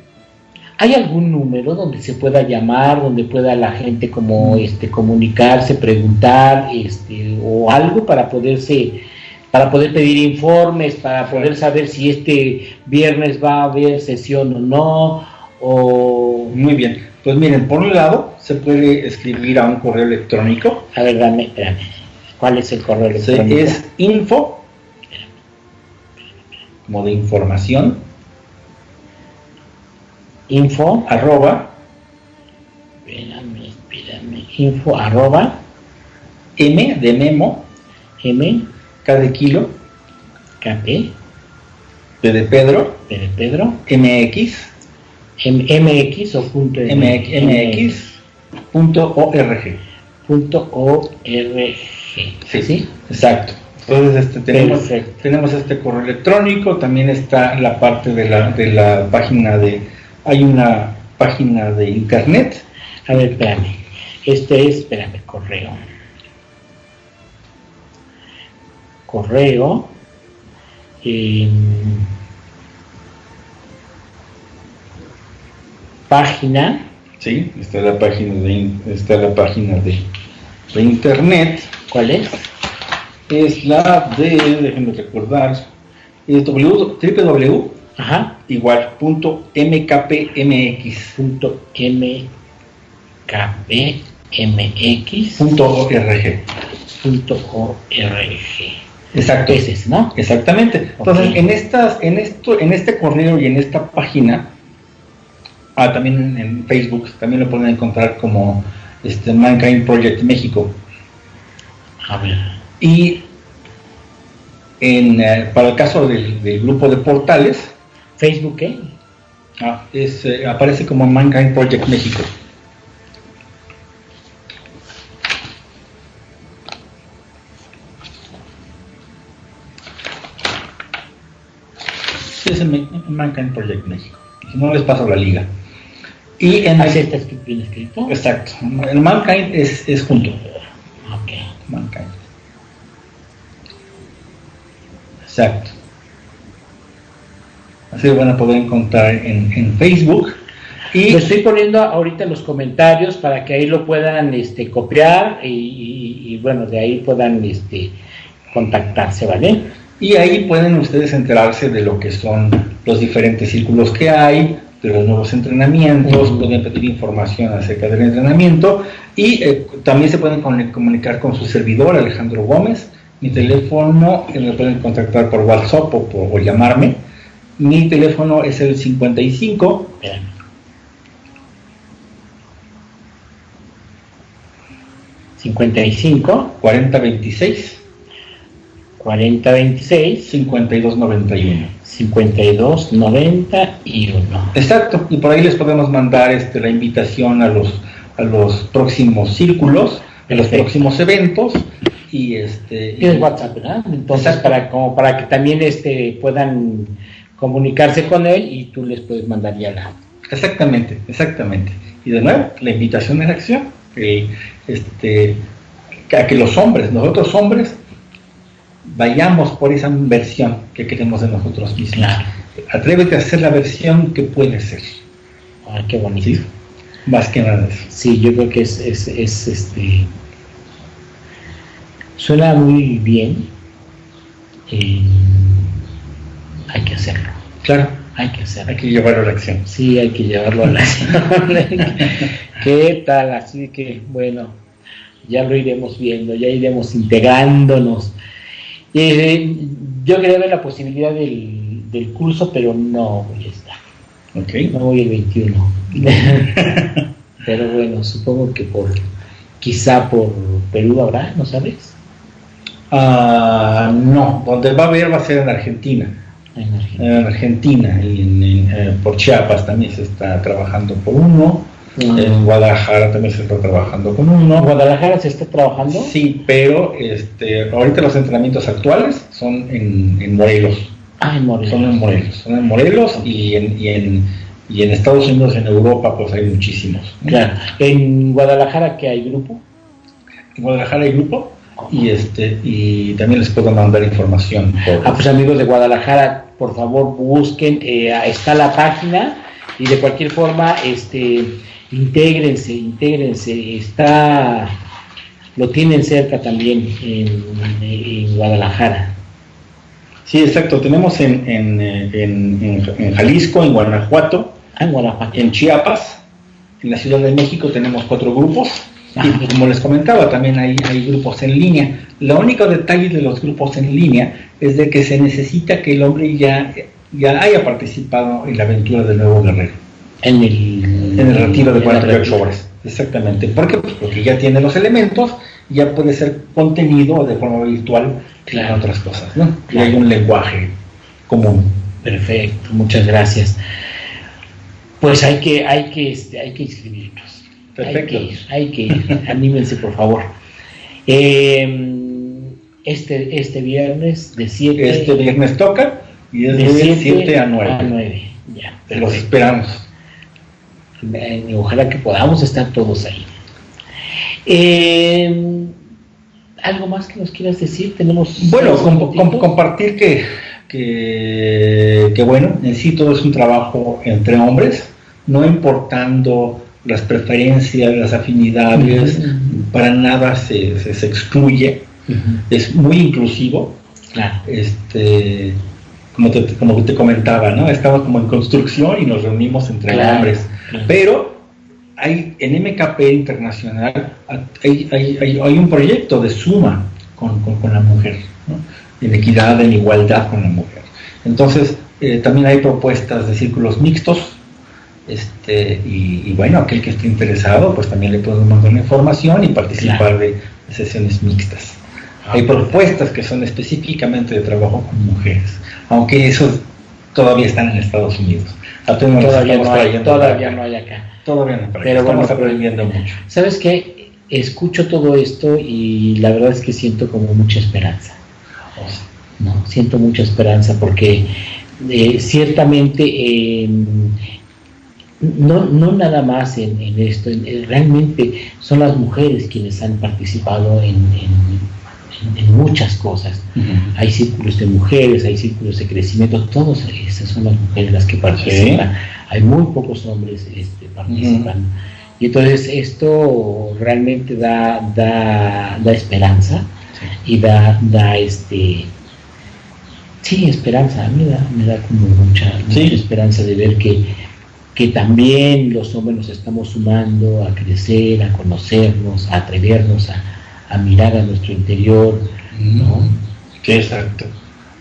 hay algún número donde se pueda llamar, donde pueda la gente como este, comunicarse, preguntar, este, o algo para poderse para poder pedir informes, para poder saber si este viernes va a haber sesión o no, o... Muy bien. Pues miren, por un lado, se puede escribir a un correo electrónico. A ver, dame, espérame. ¿Cuál es el correo electrónico? Es info, como de información. Info, arroba. Espérame, espérame. Info, arroba. M de memo. M. K de kilo. KP. P de Pedro. P de Pedro. MX MX o punto MX, punto org. Punto org. Sí, ¿Sí? exacto. Entonces este, tenemos, tenemos este correo electrónico, también está la parte de la, de la página de, hay una página de internet. A ver, espérame. Este es, espérame, correo. Correo. Eh, página. Sí, está la página de, está la página de, internet. ¿Cuál es? Es la de, déjenme recordar, es www. Ajá. Igual, punto mkpmx. Punto mkpmx. Punto org. Punto org. Exacto. Ese ¿no? Exactamente. Entonces, en estas, en esto, en este correo y en esta página, Ah, también en Facebook, también lo pueden encontrar como este, Mankind Project México. A ver. Y en, eh, para el caso del, grupo de portales. ¿Facebook qué? Ah, es, eh, aparece como Mankind Project México. Sí, es en Mankind Project México. Si no les paso la liga. Y en ¿Así está bien escrito? Exacto. El Mankind es, es junto. Ok. Mankind. Exacto. Así lo van a poder encontrar en, en Facebook. Y lo estoy poniendo ahorita en los comentarios para que ahí lo puedan este, copiar y, y, bueno, de ahí puedan este, contactarse, ¿vale? Y ahí pueden ustedes enterarse de lo que son los diferentes círculos que hay, de los nuevos entrenamientos, pueden pedir información acerca del entrenamiento y eh, también se pueden comunicar con su servidor Alejandro Gómez. Mi teléfono eh, me pueden contactar por WhatsApp o, por, llamarme. Mi teléfono es el 55 55 4026 4026 5291 5291. Exacto, y por ahí les podemos mandar este, la invitación a los, a los próximos círculos, a los próximos eventos, y este tienes WhatsApp ¿verdad? entonces para como para que también este puedan comunicarse con él y tú les puedes mandar ya la exactamente exactamente. Y de nuevo la invitación de la acción este a que los hombres nosotros hombres vayamos por esa versión que queremos de nosotros mismos. Atrévete a hacer la versión que puede ser. Ah qué bonito. Más que nada sí yo creo que es, es, es este Suena muy bien. Eh, hacerlo. Claro. Hay que hacerlo. Hay que llevarlo a la acción. Sí, hay que llevarlo a la acción. ¿Qué tal? Así que, bueno, ya lo iremos viendo, ya iremos integrándonos. Eh, yo quería ver la posibilidad del, del, curso, pero no voy a estar. Okay. No voy el 21. pero bueno, supongo que por quizá por Perú habrá, ¿no sabes? Uh, no, donde va a haber va a ser en Argentina. En Argentina, en, eh, por Chiapas también se está trabajando por uno. Mm. En Guadalajara también se está trabajando con uno. ¿En Guadalajara se está trabajando? Sí, pero este, ahorita los entrenamientos actuales son en, Morelos. Ah, en Morelos. Son en Morelos. Son en Morelos y en, y en, y en Estados Unidos, en Europa, pues hay muchísimos. Claro. ¿En Guadalajara qué hay grupo? En Guadalajara hay grupo y este y también les puedo mandar información. Ah, pues amigos de Guadalajara, por favor busquen, eh, está la página y de cualquier forma, este, intégrense, intégrense, está, lo tienen cerca también en, Guadalajara. Sí, exacto, tenemos en, en, Jalisco, en Guanajuato, ah, en Guanajuato, en Chiapas, en la Ciudad de México tenemos cuatro grupos y como les comentaba, también hay, hay grupos en línea. Lo único detalle de los grupos en línea es de que se necesita que el hombre ya, ya haya participado en la aventura del nuevo guerrero. En el, en el retiro de 48 horas. Exactamente. ¿Por qué? Pues porque ya tiene los elementos, ya puede ser contenido de forma virtual claro. en otras cosas. ¿no? Y hay un lenguaje común. Perfecto, muchas gracias. Pues hay que, hay que, este, hay que inscribirnos. Perfecto. Hay que ir, anímense por favor. Eh, este, este viernes de 7 Este viernes toca y es de 7 a 9. A 9. Ya, Los esperamos. Eh, ojalá que podamos estar todos ahí. Eh, ¿Algo más que nos quieras decir? Tenemos bueno, compartir que, que, que, bueno, en sí todo es un trabajo entre hombres, no importando las preferencias, las afinidades, para nada se, se, excluye, es muy inclusivo. Este, como te, como te comentaba, ¿no? Estamos como en construcción y nos reunimos entre hombres, pero hay en MKP Internacional hay, hay, hay, un proyecto de suma con, con, la mujer, en equidad, en igualdad con la mujer. Entonces, eh, también hay propuestas de círculos mixtos, este, y, bueno, aquel que esté interesado, pues también le podemos mandar información y participar de, sesiones mixtas. Ah, hay propuestas que son específicamente de trabajo con mujeres, aunque esos todavía están en Estados Unidos. Todavía, no hay, todavía no hay acá. Todavía no, pero estamos aprendiendo mucho. ¿Sabes qué? Escucho todo esto y la verdad es que siento como mucha esperanza. No, siento mucha esperanza porque eh, ciertamente eh, no, no nada más en, esto, realmente son las mujeres quienes han participado en, muchas cosas. Hay círculos de mujeres, hay círculos de crecimiento, todas esas son las mujeres las que participan. Hay muy pocos hombres este, participan. Y entonces esto realmente da, da, da esperanza y da, da este sí esperanza, a mí me da como mucha, mucha esperanza de ver que que también los hombres nos estamos sumando a crecer, a conocernos, a atrevernos a, mirar a nuestro interior, ¿no? Sí, exacto.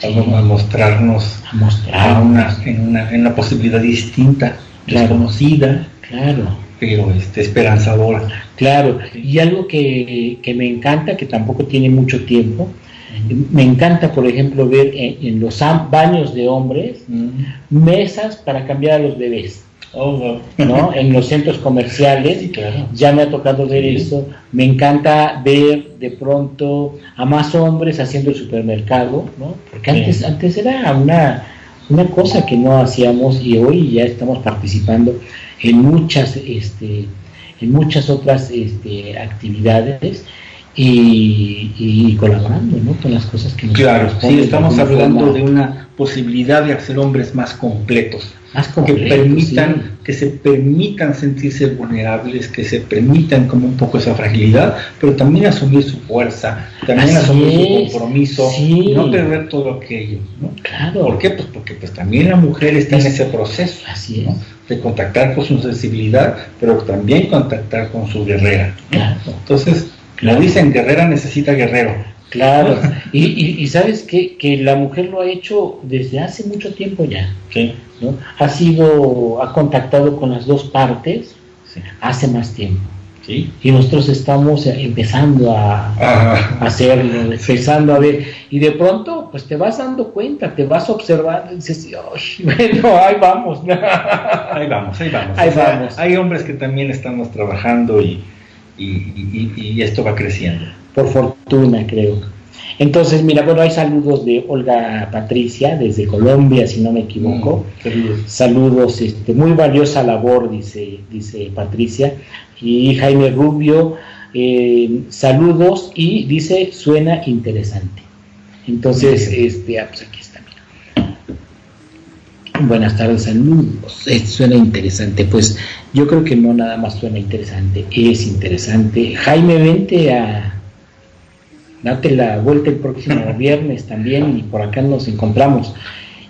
A mostrarnos a mostrar una, en, una, en una posibilidad distinta, desconocida, claro. pero este, esperanzadora. Claro, y algo que, que, me encanta, que tampoco tiene mucho tiempo, me encanta, por ejemplo, ver en, los baños de hombres mesas para cambiar a los bebés. ¿no? En los centros comerciales, ya me ha tocado ver eso. Me encanta ver de pronto a más hombres haciendo el supermercado, ¿no? Porque antes, antes era una, una cosa que no hacíamos y hoy ya estamos participando en muchas, este, en muchas otras este, actividades y, colaborando ¿no? con las cosas que nos Claro, sí, estamos hablando de una posibilidad de hacer hombres más completos, más que permitan, que se permitan sentirse vulnerables, que se permitan como un poco esa fragilidad, pero también asumir su fuerza, también asumir su compromiso, y no perder todo aquello, ¿no? Claro. ¿Por qué? Pues porque pues también la mujer está en ese proceso, Así de contactar con su sensibilidad, pero también contactar con su guerrera. Entonces, lo dicen, guerrera necesita guerrero. Claro, y, sabes que, que la mujer lo ha hecho desde hace mucho tiempo ya. Sí. ¿no? Ha sido, ha contactado con las dos partes hace más tiempo. ¿Sí? Y nosotros estamos empezando a, hacerlo, empezando a ver, y de pronto, pues te vas dando cuenta, te vas observando y dices, bueno, ahí vamos. ahí vamos, ahí vamos. Ahí vamos. Hay hombres que también estamos trabajando y, y, esto va creciendo. Por fortuna, creo. Entonces, mira, bueno, hay saludos de Olga Patricia desde Colombia, si no me equivoco. Mm, saludos, este, muy valiosa labor, dice, dice Patricia. Y Jaime Rubio, eh, saludos y dice, suena interesante. Entonces, este, ah, pues aquí Buenas tardes, saludos. Eh, suena interesante. Pues yo creo que no nada más suena interesante, es interesante. Jaime, vente a date la vuelta el próximo viernes también y por acá nos encontramos.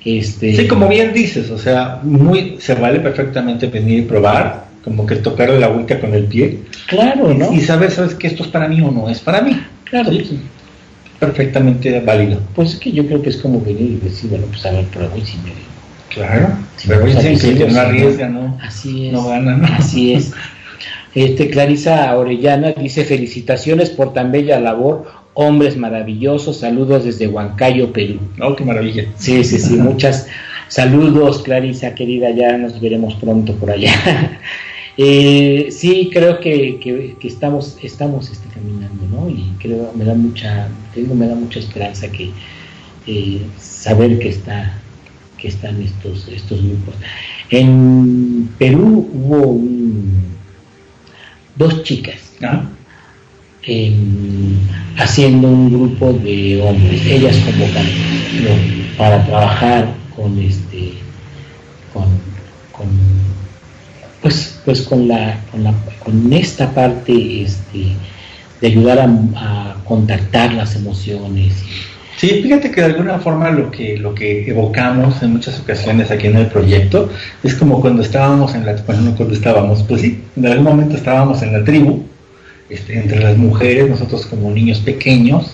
Este... Sí, como bien dices, o sea, muy se vale perfectamente venir y probar, como que tocarle la vuelta con el pie. Claro, ¿no? Y saber, sabes que esto es para mí o no es para mí. Claro. Sí, perfectamente válido. Pues es que yo creo que es como venir y decir, bueno, pues a ver, pruebo y si me Claro, pero dicen que no arriesga, ¿no? Así es. No gana, ¿no? Así es. Este, Clarisa Orellana dice felicitaciones por tan bella labor, hombres maravillosos, saludos desde Huancayo, Perú. Oh, qué maravilla. Sí, sí, sí, muchas saludos, Clarisa, querida, ya nos veremos pronto por allá. eh, sí, creo que, que, estamos, estamos este, caminando, ¿no? Y creo, me da mucha, tengo, me da mucha esperanza que eh, saber que está que están estos, estos grupos. En Perú hubo dos chicas haciendo un grupo de hombres, ellas convocan para trabajar con este con, pues pues con la con, la, con esta parte este de ayudar a, a contactar las emociones. Sí, fíjate que de alguna forma lo que, lo que evocamos en muchas ocasiones aquí en el proyecto es como cuando estábamos en la, bueno, cuando estábamos, pues sí, en algún momento estábamos en la tribu, este, entre las mujeres, nosotros como niños pequeños,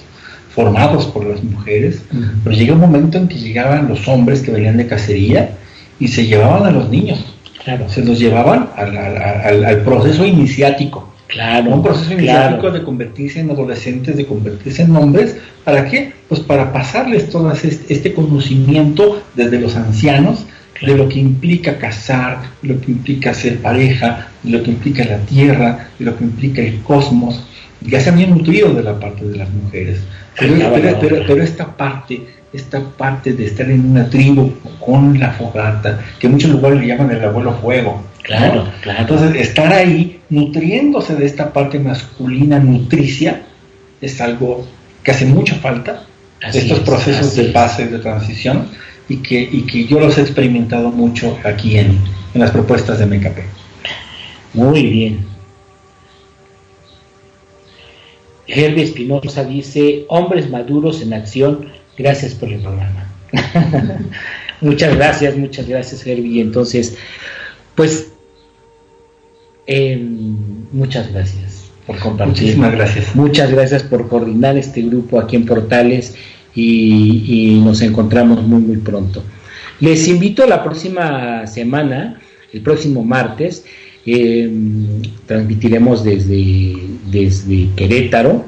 formados por las mujeres, pero llega un momento en que llegaban los hombres que venían de cacería y se llevaban a los niños, claro. se los llevaban al, al proceso iniciático Claro. Un proceso iniciático de convertirse en adolescentes, de convertirse en hombres. ¿Para qué? Pues para pasarles todo este conocimiento desde los ancianos de lo que implica casar, de lo que implica ser pareja, de lo que implica la tierra, de lo que implica el cosmos. Ya se habían nutrido de la parte de las mujeres. Pero, esta parte, esta parte de estar en una tribu con la fogata, que en muchos lugares le llaman el abuelo fuego, Claro, claro. Entonces, estar ahí nutriéndose de esta parte masculina nutricia es algo que hace mucha falta, estos procesos de base, de transición, y que, y que yo los he experimentado mucho aquí en, en las propuestas de MKP. Muy bien. Herbie Espinosa dice, hombres maduros en acción, gracias por el programa. muchas gracias, muchas gracias Herbie. Entonces, pues Em, muchas gracias por compartir. Muchísimas gracias. Muchas gracias por coordinar este grupo aquí en Portales y, nos encontramos muy, muy pronto. Les invito a la próxima semana, el próximo martes, em, transmitiremos desde, desde Querétaro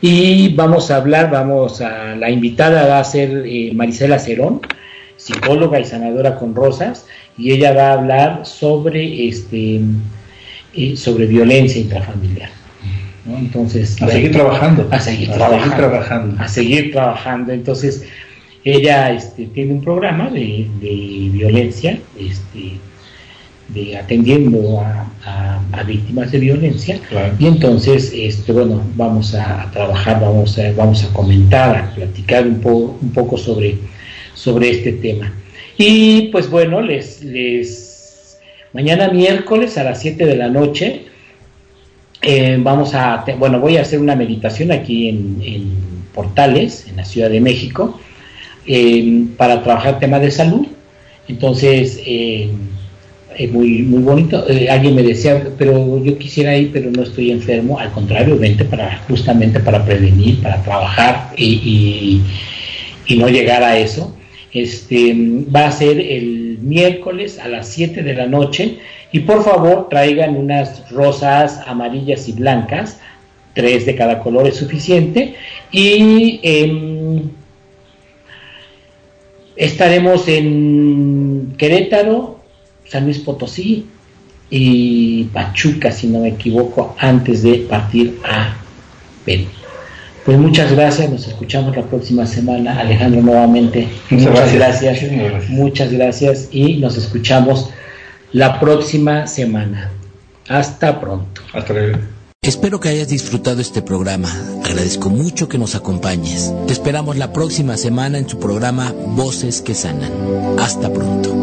y vamos a hablar, vamos a, la invitada va a ser eh, Marisela Cerón, psicóloga y sanadora con rosas, y ella va a hablar sobre, este, eh, sobre violencia intrafamiliar. Entonces, a seguir trabajando. A seguir trabajando. A seguir trabajando. Entonces, ella este, tiene un programa de, violencia, este, de atendiendo a, víctimas de violencia y entonces este, bueno vamos a, trabajar vamos a, vamos a comentar a platicar un, un poco sobre sobre este tema y pues bueno les les mañana miércoles a las 7 de la noche eh, vamos a bueno voy a hacer una meditación aquí en, Portales en la Ciudad de México eh, para trabajar tema de salud entonces eh, es muy, muy bonito. Eh, alguien me decía, pero yo quisiera ir, pero no estoy enfermo. Al contrario, vente para, justamente para prevenir, para trabajar y, y, no llegar a eso. Este, va a ser el miércoles a las 7 de la noche y por favor traigan unas rosas amarillas y blancas, tres de cada color es suficiente y em, estaremos en Querétaro, San Luis Potosí y Pachuca, si no me equivoco, antes de partir a Perú. Pues muchas gracias, nos escuchamos la próxima semana. Alejandro, nuevamente, muchas, gracias. Muchas gracias y nos escuchamos la próxima semana. Hasta pronto. Hasta luego. Espero que hayas disfrutado este programa. Agradezco mucho que nos acompañes. Te esperamos la próxima semana en su programa Voces que Sanan. Hasta pronto.